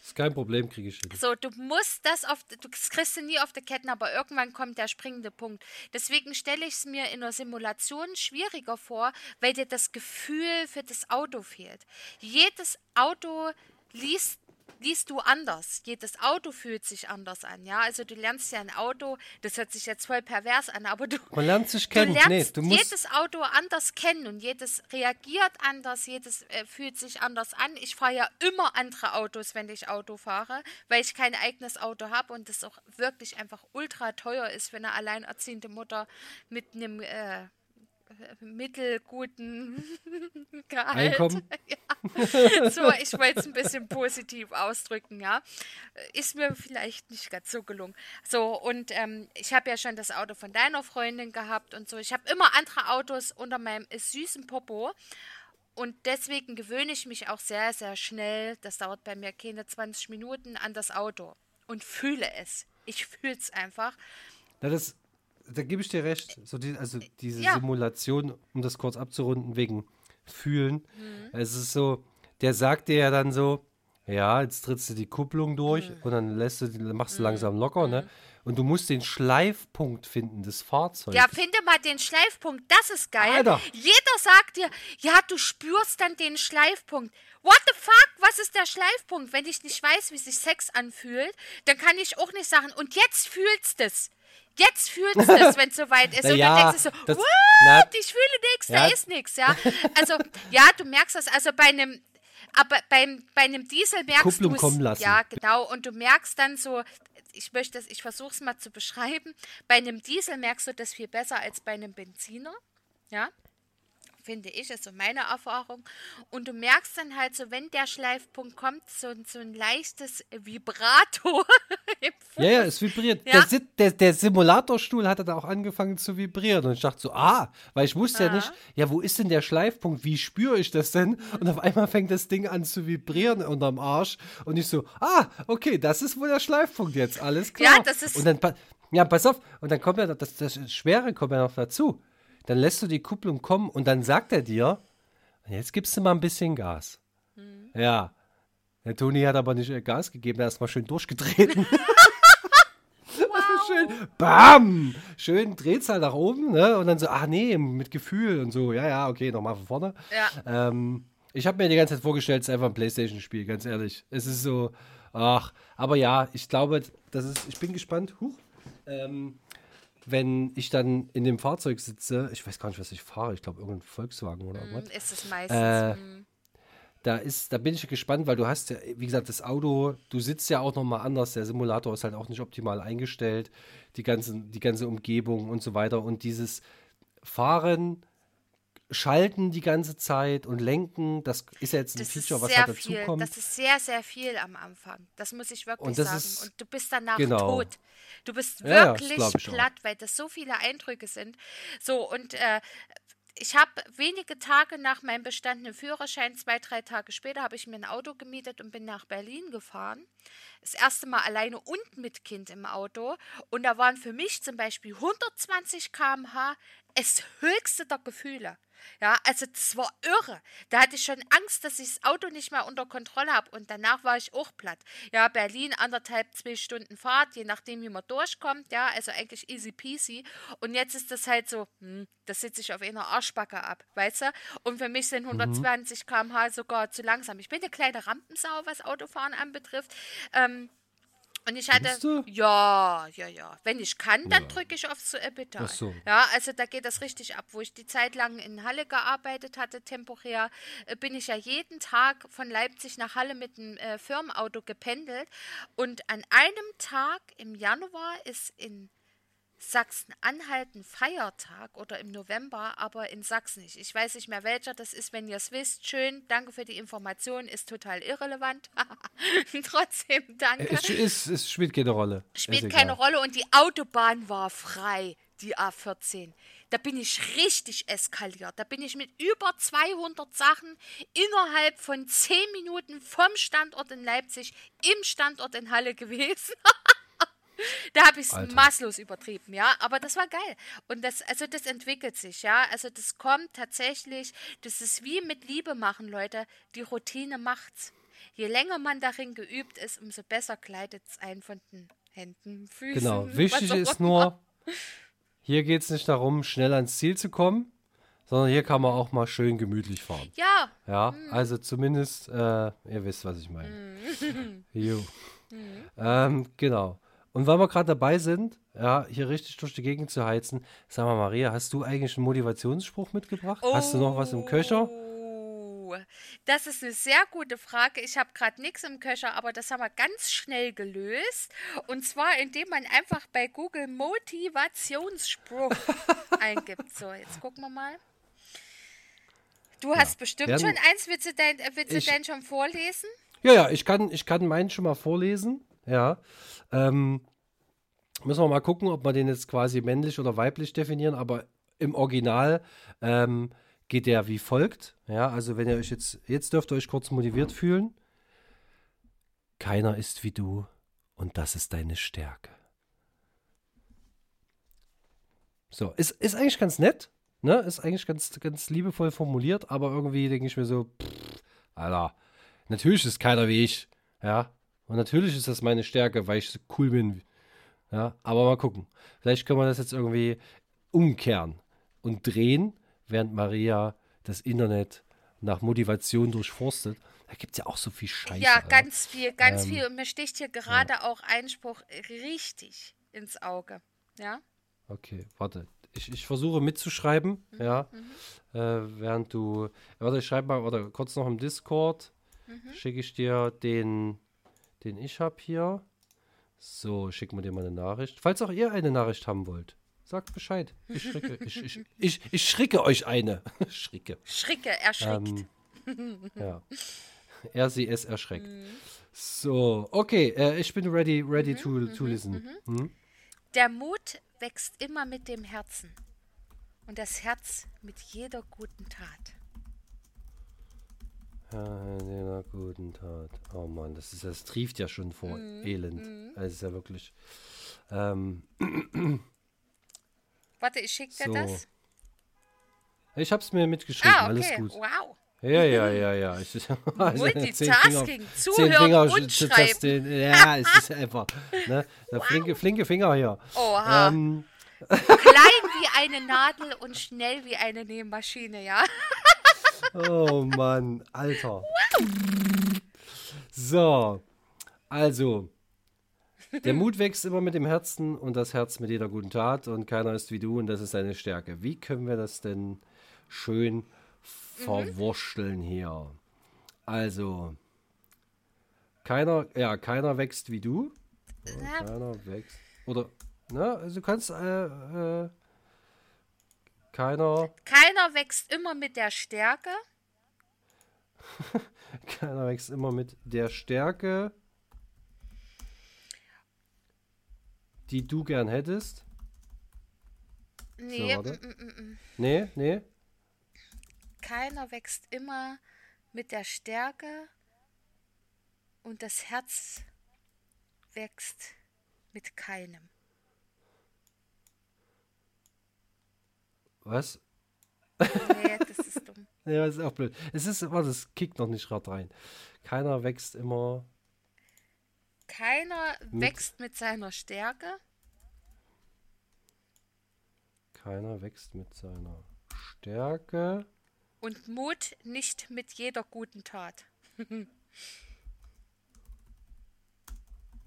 Ist kein Problem, kriege ich hin. So, du musst das auf, du kriegst du nie auf die Ketten, aber irgendwann kommt der springende Punkt. Deswegen stelle ich es mir in einer Simulation schwieriger vor, weil dir das Gefühl für das Auto fehlt. Jedes Auto liest liest du anders. Jedes Auto fühlt sich anders an, ja. Also du lernst ja ein Auto, das hört sich jetzt voll pervers an, aber du, Man lernt sich kennen. du lernst nee, du musst jedes Auto anders kennen und jedes reagiert anders, jedes äh, fühlt sich anders an. Ich fahre ja immer andere Autos, wenn ich Auto fahre, weil ich kein eigenes Auto habe und das auch wirklich einfach ultra teuer ist für eine alleinerziehende Mutter mit einem äh, mittelguten Gehalt. Einkommen. Ja. So, ich wollte es ein bisschen positiv ausdrücken, ja. Ist mir vielleicht nicht ganz so gelungen. So, und ähm, ich habe ja schon das Auto von deiner Freundin gehabt und so. Ich habe immer andere Autos unter meinem süßen Popo. Und deswegen gewöhne ich mich auch sehr, sehr schnell, das dauert bei mir keine 20 Minuten, an das Auto und fühle es. Ich fühle es einfach. Das, da gebe ich dir recht. So die, also diese Ja. Simulation, um das kurz abzurunden, wegen Fühlen. Mhm. Es ist so, der sagt dir ja dann so, ja, jetzt trittst du die Kupplung durch Mhm. und dann lässt du, die- machst du langsam locker, ne? Und du musst den Schleifpunkt finden des Fahrzeugs. Ja, finde mal den Schleifpunkt, das ist geil. Alter. Jeder sagt dir, ja, du spürst dann den Schleifpunkt. What the fuck, was ist der Schleifpunkt? Wenn ich nicht weiß, wie sich Sex anfühlt, dann kann ich auch nicht sagen, und jetzt fühlst es. Jetzt fühlst es, wenn es soweit ist. Na und ja, dann denkst du so, das- what? ich fühle nichts, da Ja. ist nichts, ja. Also, ja, du merkst das, also bei einem, aber beim, bei einem Diesel merkst du Kupplung kommen lassen. Ja, genau. Und du merkst dann so, ich möchte das, ich versuche es mal zu beschreiben. Bei einem Diesel merkst du das viel besser als bei einem Benziner. Ja. Finde ich, ist so meine Erfahrung. Und du merkst dann halt so, wenn der Schleifpunkt kommt, so, so ein leichtes Vibrato. Ja, ja, es vibriert. Ja. Der, der, der Simulatorstuhl hat dann auch angefangen zu vibrieren. Und ich dachte so, ah, weil ich wusste ja Ah. nicht, ja, wo ist denn der Schleifpunkt? Wie spüre ich das denn? Und auf einmal fängt das Ding an zu vibrieren unterm Arsch. Und ich so, ah, okay, das ist wohl der Schleifpunkt jetzt. Alles klar. Ja, das ist- Und dann, ja, pass auf. Und dann kommt ja noch- das, das Schwere kommt ja noch dazu. Dann lässt du die Kupplung kommen und dann sagt er dir, jetzt gibst du mal ein bisschen Gas. Mhm. Ja. Der Toni hat aber nicht äh, Gas gegeben, er ist mal schön durchgetreten. schön, bam, schön Drehzahl nach oben, ne? Und dann so, ach nee, mit Gefühl und so, ja, ja, okay, nochmal von vorne. Ja. Ähm, ich habe mir die ganze Zeit vorgestellt, es ist einfach ein Playstation-Spiel, ganz ehrlich. Es ist so, ach, aber ja, ich glaube, das ist, ich bin gespannt, huch, ähm, wenn ich dann in dem Fahrzeug sitze, ich weiß gar nicht, was ich fahre, ich glaube irgendein Volkswagen oder Hm, irgendwas. Ist es meistens. Äh, hm. Da ist, da bin ich gespannt, weil du hast ja, wie gesagt, das Auto, du sitzt ja auch nochmal anders. Der Simulator ist halt auch nicht optimal eingestellt, die, ganzen, die ganze Umgebung und so weiter. Und dieses Fahren, Schalten die ganze Zeit und Lenken, das ist ja jetzt ein Das ist Feature, was halt dazu viel. kommt. Das ist sehr, sehr viel am Anfang. Das muss ich wirklich Und sagen. ist- und du bist danach genau. tot. Du bist Ja, ja, wirklich auch. platt, weil das so viele Eindrücke sind. So, und äh, ich habe wenige Tage nach meinem bestandenen Führerschein, zwei, drei Tage später, habe ich mir ein Auto gemietet und bin nach Berlin gefahren. Das erste Mal alleine und mit Kind im Auto. Und da waren für mich zum Beispiel 120 km/h das höchste der Gefühle. Ja, also das war irre. Da hatte ich schon Angst, dass ich das Auto nicht mehr unter Kontrolle habe. Und danach war ich auch platt. Ja, Berlin, anderthalb, zwei Stunden Fahrt, je nachdem, wie man durchkommt. Ja, also eigentlich easy peasy. Und jetzt ist das halt so, hm, das sitze ich auf einer Arschbacke ab, weißt du? Und für mich sind 120 km/h sogar zu langsam. Ich bin eine kleine Rampensau, was Autofahren anbetrifft. Ähm, Und ich hatte, ja, ja, ja. Wenn ich kann, dann Ja. drücke ich aufs Epital. Ach so. Ja, also da geht das richtig ab. Wo ich die Zeit lang in Halle gearbeitet hatte, temporär, äh, bin ich ja jeden Tag von Leipzig nach Halle mit dem äh, Firmenauto gependelt. Und an einem Tag im Januar ist in Sachsen-Anhalt ein Feiertag oder im November, aber in Sachsen nicht. Ich weiß nicht mehr welcher das ist, wenn ihr es wisst. Schön, danke für die Information, ist total irrelevant. Trotzdem danke. Es, es, es spielt keine Rolle. Spielt Ist keine. Rolle und die Autobahn war frei, die A14. Da bin ich richtig eskaliert. Da bin ich mit über 200 Sachen innerhalb von 10 Minuten vom Standort in Leipzig im Standort in Halle gewesen. Da habe ich es maßlos übertrieben, ja, aber das war geil. Und das, also das entwickelt sich, ja. Also das kommt tatsächlich, das ist wie mit Liebe machen, Leute. Die Routine macht's. Je länger man darin geübt ist, umso besser gleitet es ein von den Händen, Füßen. Genau. Wichtig ist nur, hier geht es nicht darum, schnell ans Ziel zu kommen, sondern hier kann man auch mal schön gemütlich fahren. Ja, Ja, Mhm. also zumindest, äh, ihr wisst, was ich meine. Mhm. Jo. Ähm, genau. Und weil wir gerade dabei sind, ja, hier richtig durch die Gegend zu heizen, sag mal, Maria, hast du eigentlich einen Motivationsspruch mitgebracht? Hast du noch was im Köcher? Oh, Das ist eine sehr gute Frage. Ich habe gerade nichts im Köcher, aber das haben wir ganz schnell gelöst. Und zwar, indem man einfach bei Google Motivationsspruch eingibt. So, jetzt gucken wir mal. Du hast bestimmt Werden- schon eins. Willst du dein, willst du Ich- dein schon vorlesen? Ja, ja, ich kann, ich kann meinen schon mal vorlesen. Ja. Ähm, müssen wir mal gucken, ob wir den jetzt quasi männlich oder weiblich definieren, aber im Original ähm, geht der wie folgt. Ja, also wenn ihr euch jetzt, jetzt dürft ihr euch kurz motiviert fühlen. Keiner ist wie du und das ist deine Stärke. So, ist, ist eigentlich ganz nett, ne? Ist eigentlich ganz, ganz liebevoll formuliert, aber irgendwie denke ich mir so, pff, Alter, natürlich ist keiner wie ich, ja. Und natürlich ist das meine Stärke, weil ich so cool bin. Ja, aber mal gucken. Vielleicht können wir das jetzt irgendwie umkehren und drehen, während Maria das Internet nach Motivation durchforstet. Da gibt es ja auch so viel Scheiße. ja, Alter. ganz viel, ganz Ähm, viel. Und mir sticht hier gerade auch Einspruch richtig ins Auge. Ja? Okay, warte. Ich, ich versuche mitzuschreiben, Mhm, ja. Äh, während du. Warte, ich schreibe mal, oder kurz noch im Discord. Mhm. Schicke ich dir den, den ich habe hier. So, schicken wir dir mal eine Nachricht. Falls auch ihr eine Nachricht haben wollt, sagt Bescheid. Ich schricke, ich, ich, ich, ich schricke euch eine. schricke. Schricke, erschrickt. Ähm, ja. Er, sie, es erschreckt. Mhm. So, okay, äh, ich bin ready, ready to, to listen. Hm? Der Mut wächst immer mit dem Herzen und das Herz mit jeder guten Tat. Einer guten Tat. Oh Mann, das ist, das trieft ja schon vor Mhm, Elend. Das ist ja wirklich. Ähm, Warte, ich schicke dir So. das. ich hab's mir mitgeschrieben, Ah, alles okay. gut. Wow. Ja, ja, ja, ja. Ich, also, Multitasking, zuhören Finger, und schreiben. Ja, es ist einfach. Ne? Der flinke, flinke Finger hier. Oha. Ähm, Klein wie eine Nadel und schnell wie eine Nähmaschine, ja? Oh Mann, Alter. So, also. Der Mut wächst immer mit dem Herzen und das Herz mit jeder guten Tat und keiner ist wie du und das ist deine Stärke. Wie können wir das denn schön verwursteln hier? Also, keiner, ja, keiner wächst wie du. Keiner wächst. Oder, ne, also du kannst, äh, äh, keiner, Keiner wächst immer mit der Stärke. Keiner wächst immer mit der Stärke, die du gern hättest. Nee, mm, mm, mm, mm. Nee, nee. keiner wächst immer mit der Stärke und das Herz wächst mit keinem. Was? Nee, das ist dumm. Das ist auch blöd. Es ist, warte, es kickt noch nicht gerade rein. Keiner wächst immer. Keiner Mit- wächst mit seiner Stärke. Keiner wächst mit seiner Stärke. Und Mut nicht mit jeder guten Tat.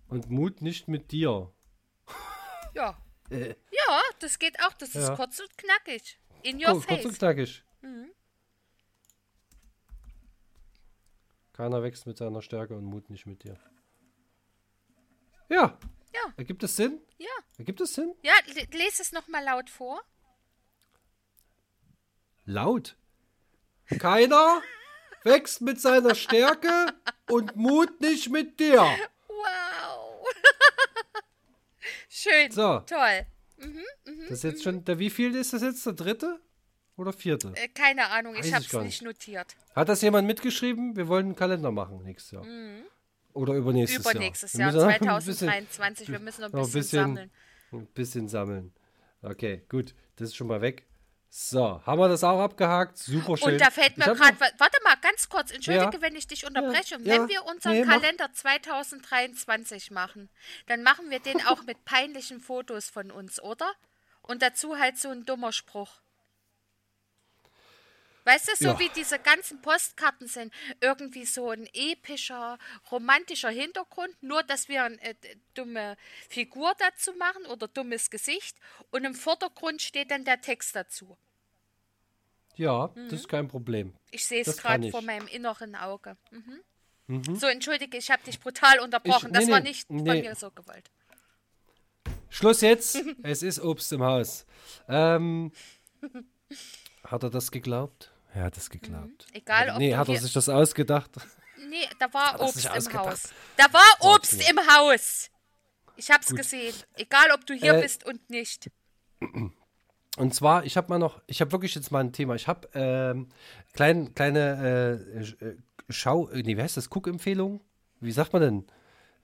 Und Mut nicht mit dir. Ja. Äh. Ja, das geht auch. Das ist Ja. kurz und knackig. In your Kurz, kurz und face. knackig. Mhm. Keiner wächst mit seiner Stärke und Mut nicht mit dir. Ja. Ja. Ergibt es Sinn? Ja. Ergibt es Sinn? Ja, le- lese es nochmal laut vor. Laut. Keiner wächst mit seiner Stärke und Mut nicht mit dir. Wow. Schön. So. Toll. Das ist jetzt schon, der wievielte ist das jetzt? Der dritte? Oder vierte? Äh, keine Ahnung, Weiß ich habe es gar nicht notiert. Hat das jemand mitgeschrieben? Wir wollen einen Kalender machen nächstes Jahr. Oder übernächstes Jahr. Übernächstes Jahr, ein bisschen- 2023. Wir müssen noch ein noch bisschen, sammeln. Ein bisschen sammeln. Okay, gut. Das ist schon mal weg. So, haben wir das auch abgehakt? Super schön. Und da fällt mir gerade, warte mal, ganz kurz, entschuldige, Ja. wenn ich dich unterbreche. Ja, Wenn wir unseren Nee, mach. Kalender 2023 machen, dann machen wir den auch mit peinlichen Fotos von uns, oder? Und dazu halt so ein dummer Spruch. Weißt du, so Ja. wie diese ganzen Postkarten sind, irgendwie so ein epischer, romantischer Hintergrund, nur dass wir eine äh, dumme Figur dazu machen oder dummes Gesicht und im Vordergrund steht dann der Text dazu. Ja, das ist kein Problem. Ich sehe es Das gerade ich. vor meinem inneren Auge. Mhm. So, entschuldige, ich habe dich brutal unterbrochen. das nee, war nee, nicht von nee. mir so gewollt. Schluss jetzt. es ist Obst im Haus. Ähm, hat er das geglaubt? Er hat es geglaubt. Egal, ob nee, hat er sich das ausgedacht? Nee, da war Obst im? Haus. Da war Obst Okay. im Haus. Ich hab's gesehen. Egal, ob du hier Äh, bist und nicht. Und zwar, ich habe mal noch, ich habe wirklich jetzt mal ein Thema. Ich habe ähm, klein, kleine äh, äh, Schau, äh, nee, wie heißt das? Guckempfehlung? Wie sagt man denn?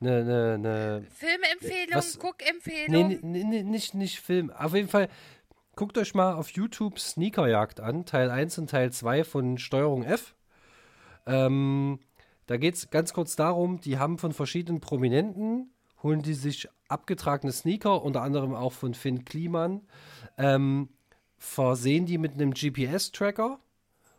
Eine, eine, eine Filmempfehlung, Guckempfehlung. Nee, nee, nee, nicht, nicht Film. Auf jeden Fall, guckt euch mal auf YouTube Sneakerjagd an, Teil 1 und Teil 2 von Steuerung F. Ähm, da geht es ganz kurz darum, die haben von verschiedenen Prominenten, holen die sich abgetragene Sneaker, unter anderem auch von Finn Kliman, ähm, versehen die mit einem GPS-Tracker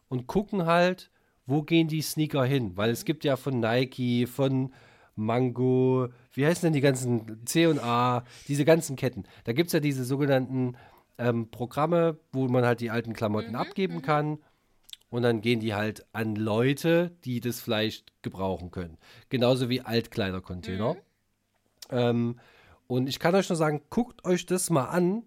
und gucken halt, wo gehen die Sneaker hin. Weil es gibt ja von Nike, von Mango, wie heißen denn die ganzen C&A, diese ganzen Ketten. Da gibt es ja diese sogenannten ähm, Programme, wo man halt die alten Klamotten abgeben kann. Und dann gehen die halt an Leute, die das vielleicht gebrauchen können. Genauso wie Altkleidercontainer. Ähm, und ich kann euch nur sagen, guckt euch das mal an.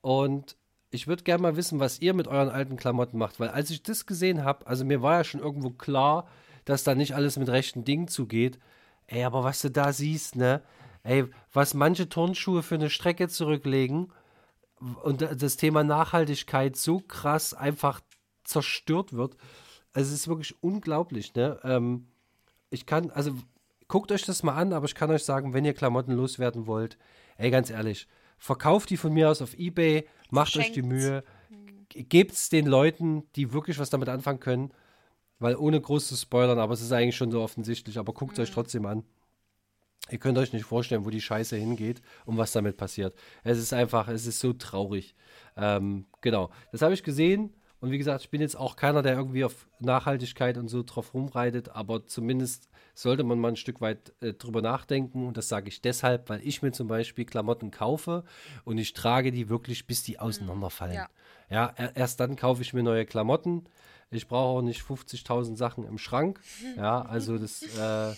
Und ich würde gerne mal wissen, was ihr mit euren alten Klamotten macht. Weil als ich das gesehen habe, also mir war ja schon irgendwo klar, dass da nicht alles mit rechten Dingen zugeht. Ey, aber was du da siehst, ne? Ey, was manche Turnschuhe für eine Strecke zurücklegen und da- das Thema Nachhaltigkeit so krass einfach zerstört wird. Also es ist wirklich unglaublich, ne? Ähm, ich kann, also guckt euch das mal an, aber ich kann euch sagen, wenn ihr Klamotten loswerden wollt, ey, ganz ehrlich, verkauft die von mir aus auf Ebay, macht euch die. Mühe, gebt es den Leuten, die wirklich was damit anfangen können, weil ohne groß zu spoilern, aber es ist eigentlich schon so offensichtlich, aber guckt es euch trotzdem an. Ihr könnt euch nicht vorstellen, wo die Scheiße hingeht und was damit passiert. Es ist einfach, es ist so traurig. Ähm, genau, das habe ich gesehen und wie gesagt, ich bin jetzt auch keiner, der irgendwie auf Nachhaltigkeit und so drauf rumreitet, aber zumindest sollte man mal ein Stück weit äh, drüber nachdenken und das sage ich deshalb, weil ich mir zum Beispiel Klamotten kaufe und ich trage die wirklich, bis die auseinanderfallen. Ja. Ja, er, erst dann kaufe ich mir neue Klamotten. Ich brauche auch nicht 50.000 Sachen im Schrank. Ja, also das, äh,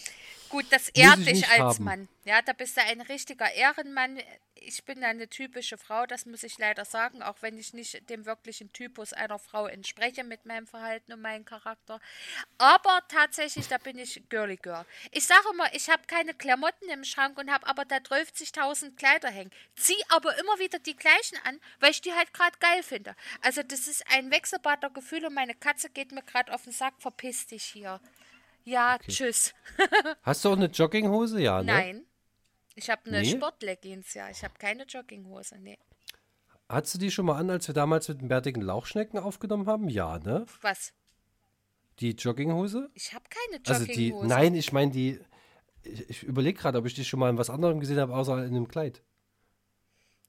Gut, das ehrt ich dich als haben. Mann. Ja, da bist du ein richtiger Ehrenmann. Ich bin eine typische Frau, das muss ich leider sagen, auch wenn ich nicht dem wirklichen Typus einer Frau entspreche mit meinem Verhalten und meinem Charakter. Aber tatsächlich, da bin ich Girly Girl. Ich sage immer, ich habe keine Klamotten im Schrank und habe aber da 12.000 Kleider hängen. Zieh aber immer wieder die gleichen an, weil ich die halt gerade geil finde. Also das ist ein Wechselbad der Gefühle und meine Katze geht mir gerade auf den Sack, verpiss dich hier. Ja, tschüss. hast du auch eine Jogginghose? Ja, ne? Nein. Ich habe eine Nee? Sportleggings, ja. Ich habe keine Jogginghose, nee. Hattest du die schon mal an, als wir damals mit den bärtigen Lauchschnecken aufgenommen haben? Ja, ne? Was? Die Jogginghose? Ich habe keine Also die, Jogginghose. nein, ich meine die, ich, ich überlege gerade, ob ich die schon mal in was anderem gesehen habe, außer in einem Kleid.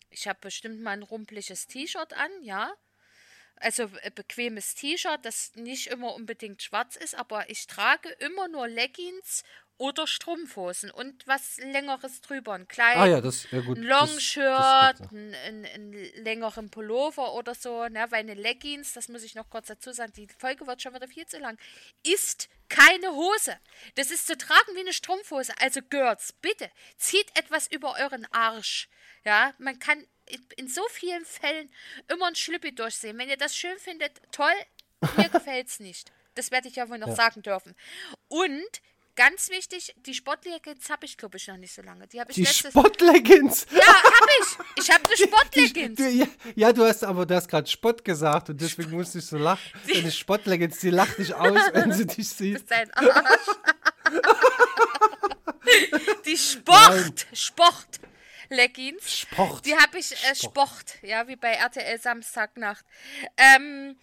Ich habe bestimmt mal ein rumpeliges T-Shirt an, ja. Also äh, bequemes T-Shirt, das nicht immer unbedingt schwarz ist, aber ich trage immer nur Leggings oder Strumpfhosen und was längeres drüber. Ein Kleid, Ah ja, das, ja gut. ein das- Longshirt, das noch. ein, ein, ein längeren Pullover oder so, ne, weil eine Leggings, das muss ich noch kurz dazu sagen, die Folge wird schon wieder viel zu lang, ist keine Hose. Das ist zu tragen wie eine Strumpfhose. Also Girls, bitte, zieht etwas über euren Arsch. Ja, man kann in- so vielen Fällen immer ein Schlüppi durchsehen. Wenn ihr das schön findet, toll, mir gefällt's nicht. Das werde ich ja wohl noch sagen dürfen. Und ganz wichtig, die Sportleggings habe ich, glaube ich, noch nicht so lange. Die habe ich Die Sportleggings. ja, hab ich. Ich habe eine Sportleggings. Ja, ja, du hast aber du hast gerade Spott gesagt und deswegen musste ich so lachen. Deine Sportleggings, die lacht dich aus, wenn sie dich sieht. ist dein Arsch. Die Sport, Sport Leggings. Sport. Die habe ich äh, Sport, ja, wie bei RTL Samstagnacht. Ähm,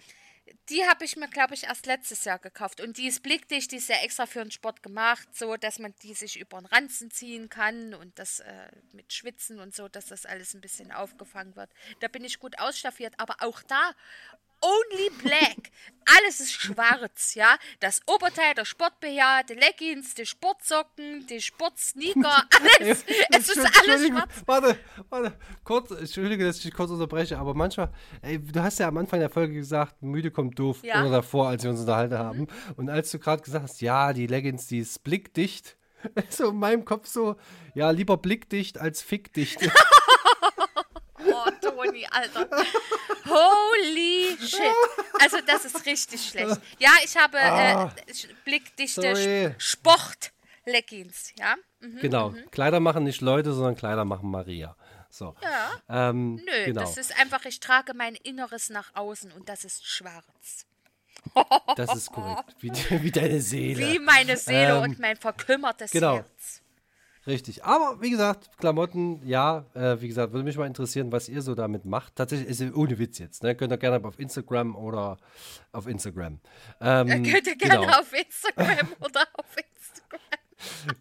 die habe ich mir, glaube ich, erst letztes Jahr gekauft. Und die ist blickdicht, die ist ja extra für den Sport gemacht, so dass man die sich über den Ranzen ziehen kann und das äh, mit Schwitzen und so, dass das alles ein bisschen aufgefangen wird. Da bin ich gut ausstaffiert, aber auch da only black. Alles ist schwarz, ja. Das Oberteil, der Sport-BH, die Leggings, die Sportsocken, die Sportsneaker, alles. es ist alles schwarz. Warte, warte, kurz, entschuldige, dass ich dich kurz unterbreche, aber manchmal, ey, du hast ja am Anfang der Folge gesagt, müde kommt doof, Ja. Mhm. oder davor, als wir uns unterhalten haben. Und als du gerade gesagt hast, ja, die Leggings, die ist blickdicht, so in meinem Kopf so, ja, lieber blickdicht als fickdicht. Oh, Toni, Alter. Holy shit. Also, das ist richtig schlecht. Ja, ich habe Ah. äh, blickdichte Sorry. Sport-Leggings, ja. Mhm. genau, Kleider machen nicht Leute, sondern Kleider machen Maria. So. Ja. Ähm, Nö, genau. das ist einfach, ich trage mein Inneres nach außen und das ist schwarz. Das ist korrekt. Wie, wie deine Seele. Wie meine Seele Ähm, und mein verkümmertes genau. Herz. Richtig. Aber wie gesagt, Klamotten, ja, äh, wie gesagt, würde mich mal interessieren, was ihr so damit macht. Tatsächlich ist es ohne Witz jetzt. Ne? Könnt ihr gerne auf Instagram oder auf Instagram. Ähm, Könnt ihr gerne genau, auf Instagram oder auf Instagram.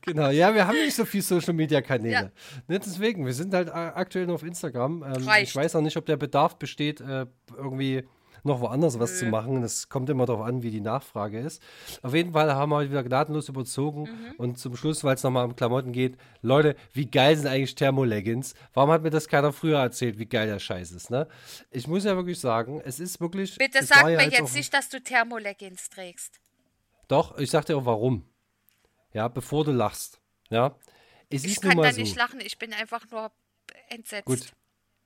genau. Ja, wir haben nicht so viel Social Media Kanäle. Ja. Ne? Deswegen, wir sind halt aktuell nur auf Instagram. Ähm, ich weiß auch nicht, ob der Bedarf besteht, äh, irgendwie noch woanders was zu machen. Das kommt immer darauf an, wie die Nachfrage ist. Auf jeden Fall haben wir heute wieder gnadenlos überzogen. Mhm. Und zum Schluss, weil es nochmal um Klamotten geht, Leute, wie geil sind eigentlich Thermoleggings? Warum hat mir das keiner früher erzählt, wie geil der Scheiß ist, ne? Ich muss ja wirklich sagen, es ist wirklich. Bitte sag war ja mir auch- jetzt nicht, dass du Thermoleggings trägst. Doch, ich sag dir auch warum. Ja, bevor du lachst. Ja. Es Ich kann mal da so. nicht lachen, ich bin einfach nur entsetzt. Gut.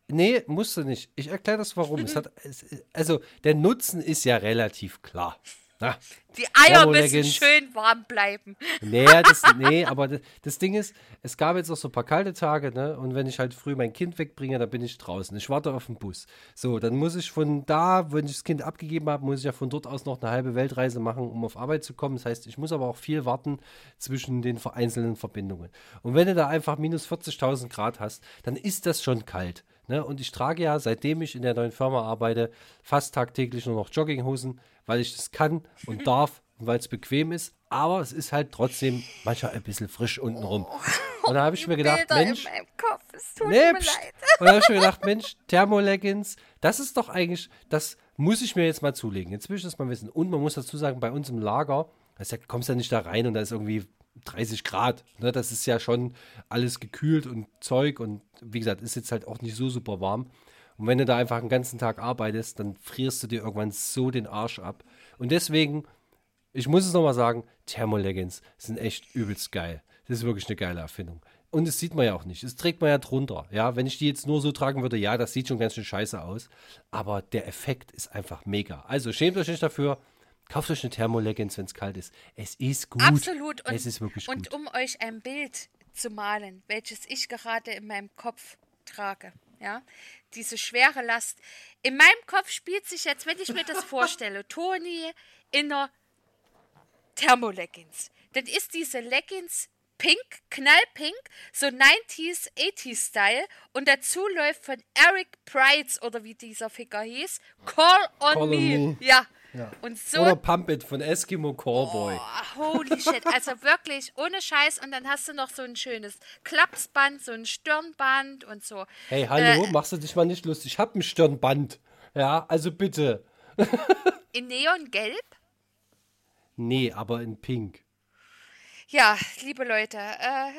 Nee, musst du nicht. Ich erkläre das warum. es hat, es, also, der Nutzen ist ja relativ klar. Na, Die Eier müssen schön warm bleiben. nee, das, nee, aber das, das Ding ist, es gab jetzt auch so ein paar kalte Tage, ne? Und wenn ich halt früh mein Kind wegbringe, dann bin ich draußen. Ich warte auf den Bus. So, dann muss ich von da, wenn ich das Kind abgegeben habe, muss ich ja von dort aus noch eine halbe Weltreise machen, um auf Arbeit zu kommen. Das heißt, ich muss aber auch viel warten zwischen den einzelnen Verbindungen. Und wenn du da einfach minus 40.000 Grad hast, dann ist das schon kalt. Ne? Und ich trage ja, seitdem ich in der neuen Firma arbeite, fast tagtäglich nur noch Jogginghosen, weil ich das kann und darf und weil es bequem ist. Aber es ist halt trotzdem manchmal ein bisschen frisch untenrum. Und da habe ich mir gedacht, Bilder Mensch, Kopf, Nee. Und da habe ich mir gedacht, Mensch, Thermoleggings, das ist doch eigentlich, das muss ich mir jetzt mal zulegen. Jetzt will ich das mal wissen. Und man muss dazu sagen, bei uns im Lager, das ja, kommst ja nicht da rein und da ist irgendwie 30 Grad. Ne? Das ist ja schon alles gekühlt und Zeug und wie gesagt, ist jetzt halt auch nicht so super warm. Und wenn du da einfach einen ganzen Tag arbeitest, dann frierst du dir irgendwann so den Arsch ab. Und deswegen, ich muss es nochmal sagen, Thermoleggings sind echt übelst geil. Das ist wirklich eine geile Erfindung. Und das sieht man ja auch nicht. Das trägt man ja drunter. Ja, wenn ich die jetzt nur so tragen würde, ja, das sieht schon ganz schön scheiße aus. Aber der Effekt ist einfach mega. Also schämt euch nicht dafür. Kauft euch eine Thermoleggings, wenn es kalt ist. Es ist gut. Absolut. Und, es ist wirklich und gut. um euch ein Bild zu malen, welches ich gerade in meinem Kopf trage, ja, diese schwere Last. In meinem Kopf spielt sich jetzt, wenn ich mir das vorstelle, Toni in einer Thermoleggings. Dann ist diese Leggings pink, knallpink, so 90s, 80s Style und dazu läuft von Eric Prides oder wie dieser Ficker hieß, Call on, Call on me. Me. Ja. Ja. Und so Oder Pump It von Eskimo Cowboy. Oh, holy shit, also wirklich ohne Scheiß und dann hast du noch so ein schönes Klapsband, so ein Stirnband und so. Hey, hallo, Äh, machst du dich mal nicht lustig? Ich hab ein Stirnband. Ja, also bitte. in Neongelb? Nee, aber in Pink. Ja, liebe Leute, äh,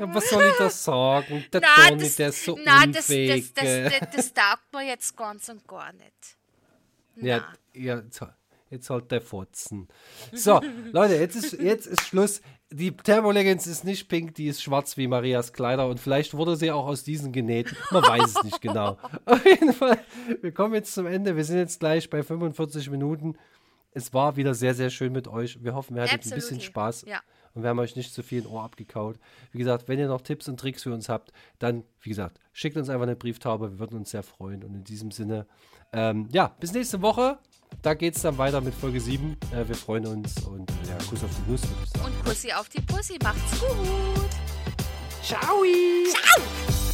Ja, was soll ich da sagen? Der na, Toni, das, der ist so na, das, das, unfähig. das, äh. das, das taugt mir jetzt ganz und gar nicht. Ja, ja jetzt, jetzt halt der Fotzen. So, Leute, jetzt ist, jetzt ist Schluss. Die Thermoleggings ist nicht pink, die ist schwarz wie Marias Kleider und vielleicht wurde sie auch aus diesen genäht. Man weiß es nicht genau. Auf jeden Fall, wir kommen jetzt zum Ende. Wir sind jetzt gleich bei 45 Minuten. Es war wieder sehr, sehr schön mit euch. Wir hoffen, wir hattet ein bisschen Absolutely. Spaß. Ja. Und wir haben euch nicht zu viel ein Ohr abgekaut. Wie gesagt, wenn ihr noch Tipps und Tricks für uns habt, dann, wie gesagt, schickt uns einfach eine Brieftaube. Wir würden uns sehr freuen. Und in diesem Sinne, ähm, ja, bis nächste Woche. Da geht es dann weiter mit Folge 7. Äh, wir freuen uns und äh, ja, Kuss auf die Nuss, würde ich sagen. Und Pussy auf die Pussy, macht's gut. Ciao! Ciao!